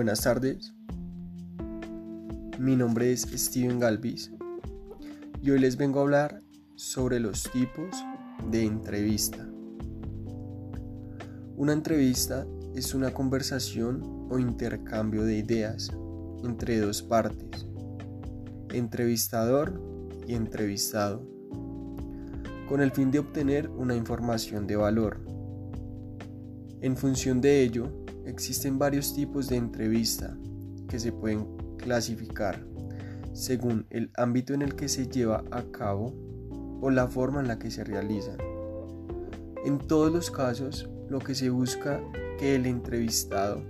Buenas tardes. Mi nombre es Steven Galvis y hoy les vengo a hablar sobre los tipos de entrevista. Una entrevista es una conversación o intercambio de ideas entre dos partes, entrevistador y entrevistado, con el fin de obtener una información de valor. En función de ello, existen varios tipos de entrevista que se pueden clasificar según el ámbito en el que se lleva a cabo o la forma en la que se realizan. En todos los casos, lo que se busca que el entrevistado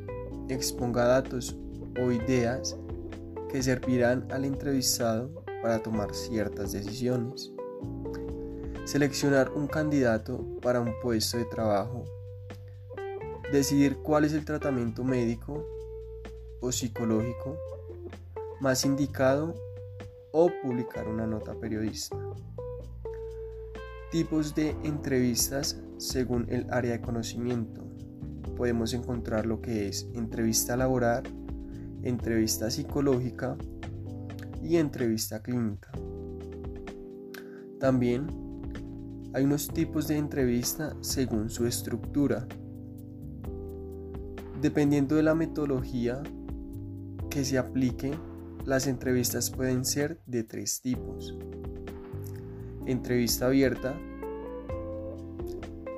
exponga datos o ideas que servirán al entrevistado para tomar ciertas decisiones. Seleccionar un candidato para un puesto de trabajo. Decidir cuál es el tratamiento médico o psicológico más indicado o publicar una nota periodista. Tipos de entrevistas según el área de conocimiento. Podemos encontrar lo que es entrevista laboral, entrevista psicológica y entrevista clínica. También hay unos tipos de entrevista según su estructura. Dependiendo de la metodología que se aplique, las entrevistas pueden ser de tres tipos. Entrevista abierta,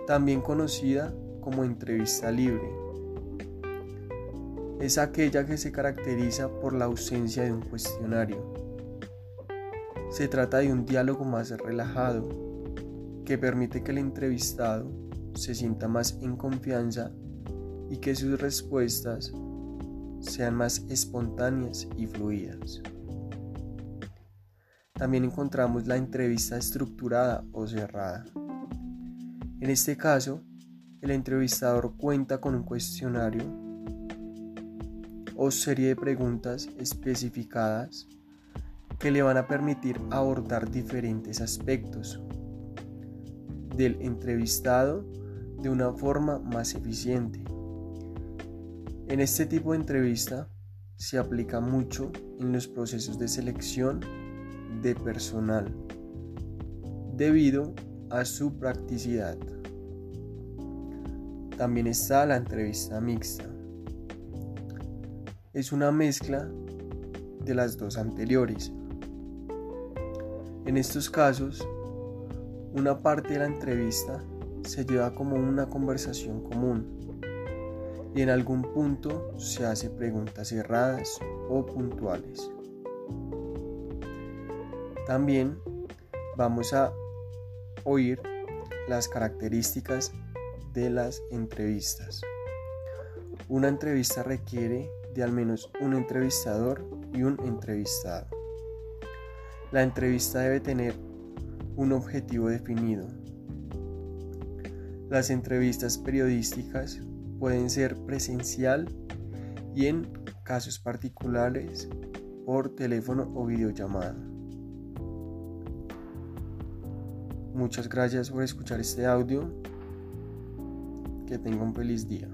también conocida como entrevista libre. Es aquella que se caracteriza por la ausencia de un cuestionario. Se trata de un diálogo más relajado que permite que el entrevistado se sienta más en confianza y que sus respuestas sean más espontáneas y fluidas. También encontramos la entrevista estructurada o cerrada. En este caso, el entrevistador cuenta con un cuestionario o serie de preguntas especificadas que le van a permitir abordar diferentes aspectos del entrevistado de una forma más eficiente. En este tipo de entrevista se aplica mucho en los procesos de selección de personal debido a su practicidad. También está la entrevista mixta. Es una mezcla de las dos anteriores. En estos casos, una parte de la entrevista se lleva como una conversación común y en algún punto se hace preguntas cerradas o puntuales. También vamos a oír las características de las entrevistas. Una entrevista requiere de al menos un entrevistador y un entrevistado. La entrevista debe tener un objetivo definido. Las entrevistas periodísticas pueden ser presencial y en casos particulares por teléfono o videollamada. Muchas gracias por escuchar este audio. Que tenga un feliz día.